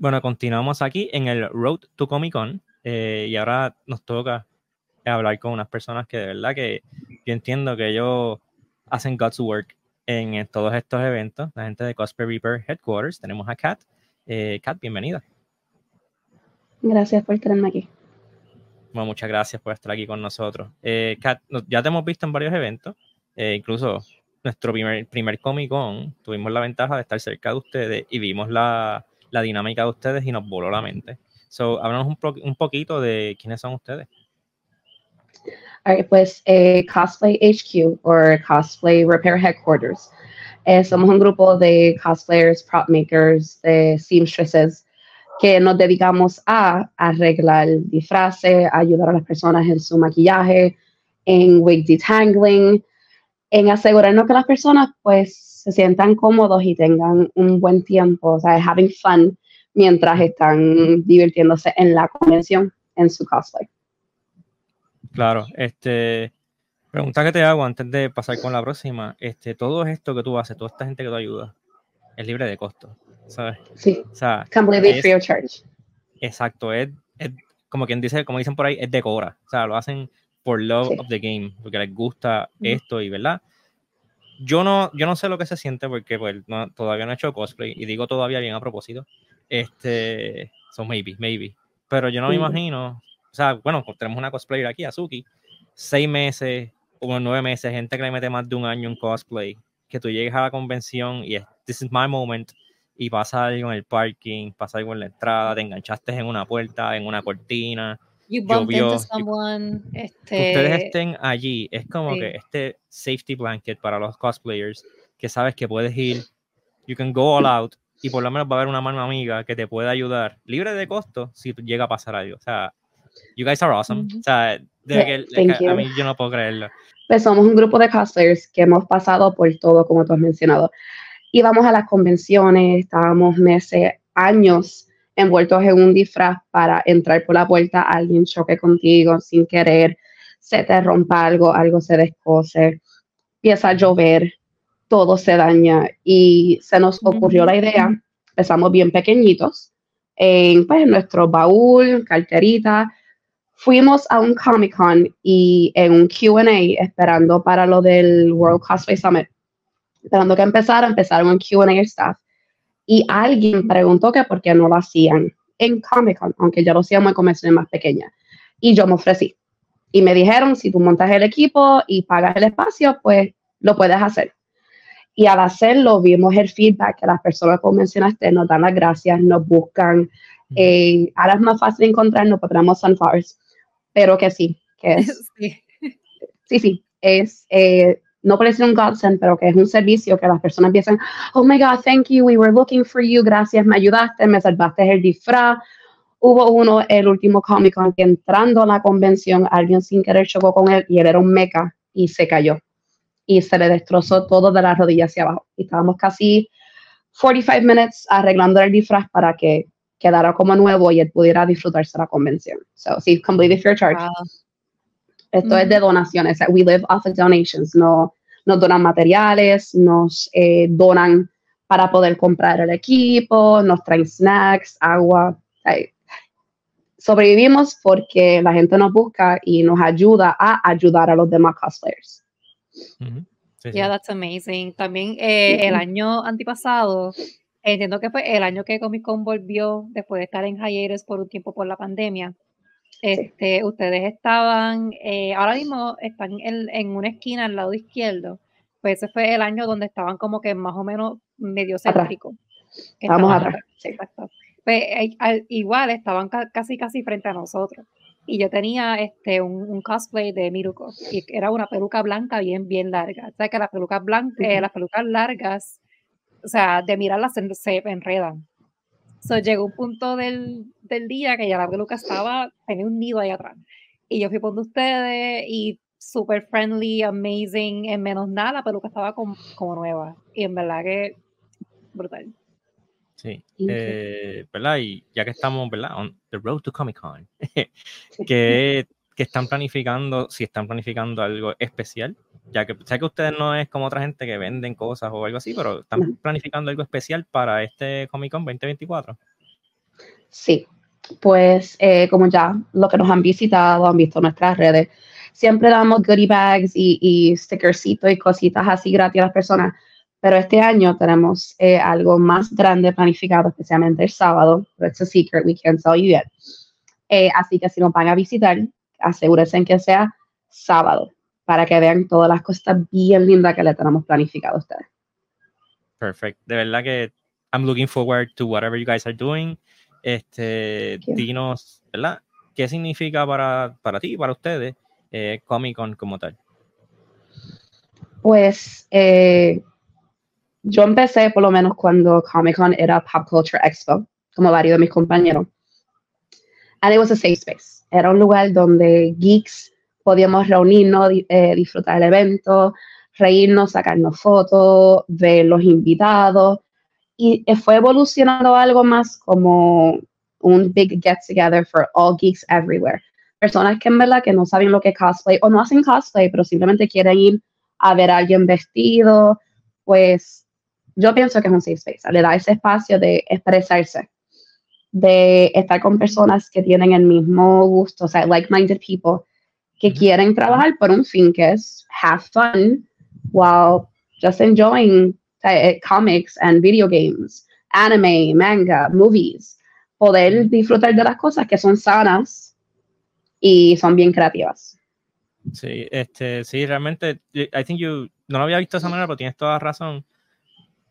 Bueno, continuamos aquí en el Road to Comic Con eh, y ahora nos toca hablar con unas personas que de verdad que yo entiendo que ellos hacen God's Work en, todos estos eventos. La gente de Cosplay Reaper Headquarters. Tenemos a Kat. Eh, Kat, bienvenida. Gracias por tenerme aquí. Bueno, muchas gracias por estar aquí con nosotros. Eh, Kat, ya te hemos visto en varios eventos, eh, incluso nuestro primer, primer Comic Con, tuvimos la ventaja de estar cerca de ustedes y vimos la, la dinámica de ustedes y nos voló la mente. So, háblanos un, un poquito de quiénes son ustedes. pues eh, Cosplay HQ o Cosplay Repair Headquarters. Eh, somos un grupo de cosplayers, prop makers, de seamstresses que nos dedicamos a arreglar disfraces, ayudar a las personas en su maquillaje, en wig detangling, en asegurarnos que las personas pues se sientan cómodos y tengan un buen tiempo, o sea, having fun mientras están divirtiéndose en la convención, en su cosplay. Claro, este, pregunta que te hago antes de pasar con la próxima, este, todo esto que tú haces, toda esta gente que tú ayudas, es libre de costo, ¿sabes? Sí. O sea, completely free of charge. Exacto, es, como quien dice, como dicen por ahí, es de cobra, o sea, lo hacen por love of the game, porque les gusta esto y, ¿verdad? Yo no, yo no sé lo que se siente porque pues, todavía no he hecho cosplay y digo todavía bien a propósito. Este, so maybe, maybe. Pero yo no me imagino, o sea, bueno, pues, tenemos una cosplayer aquí, Azuki, seis meses o nueve meses, gente que le mete más de un año en cosplay, que tú llegues a la convención y es, this is my moment, y pasa algo en el parking, pasa algo en la entrada, te enganchaste en una puerta, en una cortina, you bump into someone. Este, ustedes estén allí, es como que este safety blanket para los cosplayers, que sabes que puedes ir, you can go all out, y por lo menos va a haber una mano amiga que te pueda ayudar, libre de costo, si llega a pasar algo. O sea, you guys are awesome. O sea, de que, a mí yo no puedo creerlo. Pues somos un grupo de cosplayers que hemos pasado por todo, como tú has mencionado. Íbamos a las convenciones, estábamos meses, años envueltos en un disfraz para entrar por la puerta, alguien choque contigo sin querer, se te rompa algo, algo se descose, empieza a llover, todo se daña y se nos ocurrió la idea, empezamos bien pequeñitos, en pues, nuestro baúl, carterita, fuimos a un Comic Con y en un QA esperando para lo del World Cosplay Summit, esperando que empezara, empezaron un QA staff y alguien preguntó que por qué no lo hacían en Comic Con, aunque ya lo hacíamos en convenciones más pequeñas. Y yo me ofrecí. Y me dijeron, si tú montas el equipo y pagas el espacio, pues lo puedes hacer. Y al hacerlo, vimos el feedback que las personas, como mencionaste, nos dan las gracias, nos buscan. Eh, ahora es más fácil encontrarnos porque tenemos Sunflowers, pero que sí, que es. Sí, sí, sí es. Eh, no puede ser un godsend, pero que es un servicio que las personas empiezan, oh my God, thank you, we were looking for you, gracias, me ayudaste, me salvaste el disfraz. Hubo uno, el último Comic Con, que entrando a la convención, alguien sin querer chocó con él y él era un mecha y se cayó. Y se le destrozó todo de la rodilla hacia abajo. Y estábamos casi 45 minutes arreglando el disfraz para que quedara como nuevo y él pudiera disfrutarse la convención. So, sí, completely fair charge. Esto es de donaciones. We live off of donations. No, nos donan materiales, nos eh, donan para poder comprar el equipo, nos traen snacks, agua. sobrevivimos porque la gente nos busca y nos ayuda a ayudar a los demás cosplayers. Yeah, that's amazing. También eh, el año antipasado, entiendo que fue el año que Comic Con volvió después de estar en hiatus por un tiempo por la pandemia. Este, Ustedes estaban, eh, ahora mismo están en, una esquina al lado izquierdo. Pues ese fue el año donde estaban como que más o menos medio céntrico. Estamos atrás. Pues, igual estaban casi casi frente a nosotros. Y yo tenía este un, cosplay de Miruko. Y era una peluca blanca bien, bien larga. O sea que las pelucas blancas, eh, las pelucas largas, o sea, de mirarlas se, se enredan. So, llegó un punto del, del, día que ya la peluca estaba, tenía un nido ahí atrás. Y yo fui por ustedes y súper friendly, amazing, en menos nada la peluca estaba como, como nueva. Y en verdad que brutal. Sí, eh, ¿verdad? Y ya que estamos, ¿verdad? On the road to Comic Con, que, que están planificando, si están planificando algo especial ya que sé que ustedes no es como otra gente que venden cosas o algo así, pero están planificando algo especial para este Comic Con 2024. Sí, pues eh, como ya lo que nos han visitado, han visto nuestras redes, siempre damos goodie bags y, y stickercitos y cositas así gratis a las personas. Pero este año tenemos eh, algo más grande planificado, especialmente el sábado. It's a secret, we can't tell you yet. Eh, así que si nos van a visitar, asegúrense en que sea sábado, para que vean todas las cosas bien lindas que le tenemos planificado a ustedes. Perfect. De verdad que I'm looking forward to whatever you guys are doing. Este, dinos, ¿verdad? ¿Qué significa para, para ti, para ustedes, eh, Comic Con como tal? Pues eh, yo empecé por lo menos cuando Comic Con era Pop Culture Expo, como varios de mis compañeros. And it was a safe space. Era un lugar donde geeks podíamos reunirnos, eh, disfrutar el evento, reírnos, sacarnos fotos, ver los invitados. Y fue evolucionando algo más como un big get together for all geeks everywhere. Personas que en verdad que no saben lo que es cosplay o no hacen cosplay, pero simplemente quieren ir a ver a alguien vestido, pues yo pienso que es un safe space. Le da ese espacio de expresarse, de estar con personas que tienen el mismo gusto, o sea, like-minded people, que quieren trabajar por un fin que es have fun while just enjoying uh, comics and video games, anime, manga, movies. Poder disfrutar de las cosas que son sanas y son bien creativas. Sí, este, sí, realmente, I think you, no lo había visto de esa manera, pero tienes toda razón.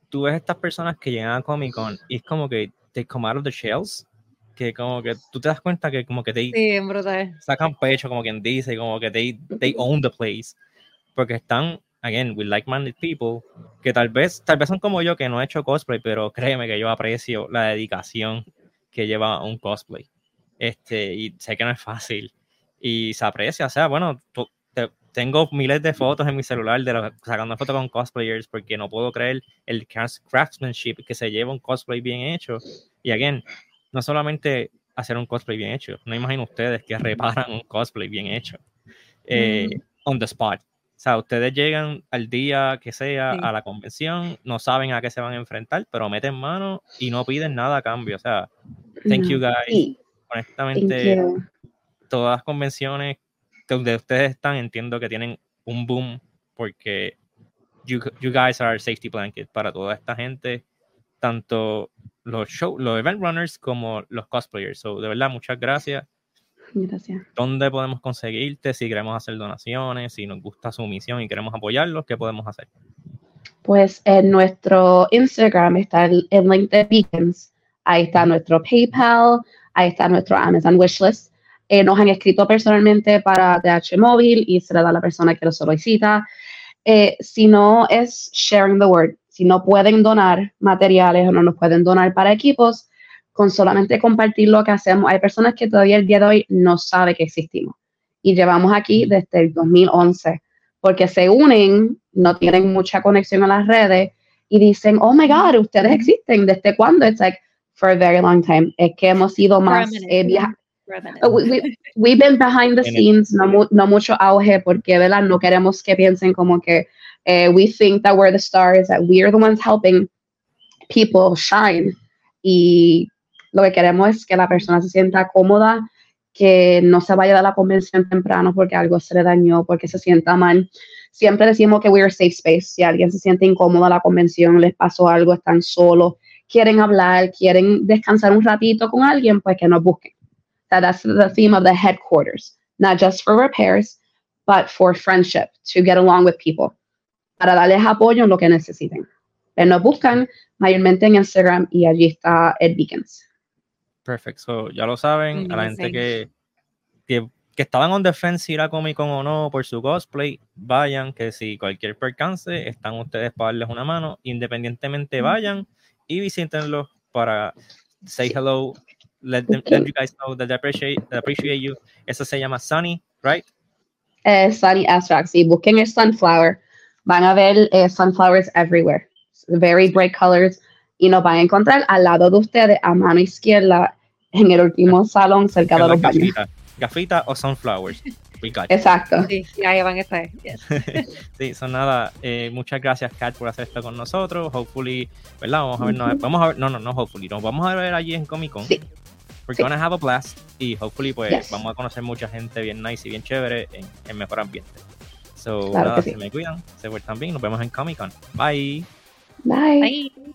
Tú ves estas personas que llegan a Comic Con y es como que they come out of the shells, que como que tú te das cuenta que como que te sí, sacan pecho, como quien dice, como que they, they own the place, porque están again, with like-minded people, que tal vez, tal vez son como yo que no he hecho cosplay, pero créeme que yo aprecio la dedicación que lleva un cosplay. Este, y sé que no es fácil. Y se aprecia, o sea, bueno, tengo miles de fotos en mi celular de sacando fotos con cosplayers porque no puedo creer el craftsmanship que se lleva un cosplay bien hecho. Y again, no solamente hacer un cosplay bien hecho, no imagino ustedes que reparan un cosplay bien hecho. Eh, mm. On the spot. O sea, ustedes llegan al día que sea a la convención, no saben a qué se van a enfrentar, pero meten mano y no piden nada a cambio. O sea, thank you guys. Honestamente, todas las convenciones donde ustedes están, entiendo que tienen un boom porque you, you guys are safety blanket para toda esta gente, tanto los show, los event runners como los cosplayers. So, de verdad, muchas gracias. Gracias. ¿Dónde podemos conseguirte? Si queremos hacer donaciones, si nos gusta su misión y queremos apoyarlos, ¿qué podemos hacer? Pues en nuestro Instagram está el, link de Beacons. Ahí está nuestro PayPal, ahí está nuestro Amazon Wishlist. Eh, nos han escrito personalmente para DH Móvil y se le da a la persona que lo solicita. Eh, si no es sharing the word, si no pueden donar materiales o no nos pueden donar para equipos, con solamente compartir lo que hacemos. Hay personas que todavía el día de hoy no saben que existimos y llevamos aquí desde el 2011 porque se unen, no tienen mucha conexión a las redes y dicen, oh my God, ustedes existen. ¿Desde cuándo? It's like, for a very long time. Es que hemos sido más eh, oh, we, we've been behind the scenes, no, no, mucho auge, porque ¿verdad? no queremos que piensen como que eh, we think that we're the stars, that we're the ones helping people shine. Y lo que queremos es que la persona se sienta cómoda, que no se vaya de la convención temprano porque algo se le dañó, porque se sienta mal. Siempre decimos que we're a safe space. Si alguien se siente incómodo en la convención, les pasó algo, están solos, quieren hablar, quieren descansar un ratito con alguien, pues que nos busquen. That, that's the theme of the headquarters, not just for repairs, but for friendship, to get along with people, para darles apoyo en lo que necesiten. nos buscan mayormente en Instagram y allí está Ed Beacons. Perfecto, ya lo saben, a la gente que, que, que, estaban on defense ir a Comic Con o no por su cosplay, vayan, que si cualquier percance, están ustedes para darles una mano, independientemente vayan y visítenlos para say hello, let, them, let you guys know that they appreciate, they appreciate you. Eso se llama Sunny, right? Eh, Sunny Abstract, sí, busquen el Sunflower, van a ver eh, sunflowers everywhere, very bright colors, y nos van a encontrar al lado de ustedes, a mano izquierda, en el último salón cerca de los baños. Gafita o sunflowers. Exacto. Sí, ahí van a estar. sí, son nada. Eh, muchas gracias, Kat, por hacer esto con nosotros. Hopefully, ¿verdad? Vamos a ver, no, vamos a ver, no, no, no, hopefully, nos vamos a ver allí en Comic Con. Sí. We're Sí. gonna have a blast y hopefully pues Yes. vamos a conocer mucha gente bien nice y bien chévere en, en mejor ambiente. So, Claro nada, que sí. se me cuidan, se vuelvan bien, nos vemos en Comic Con. Bye. Bye. Bye.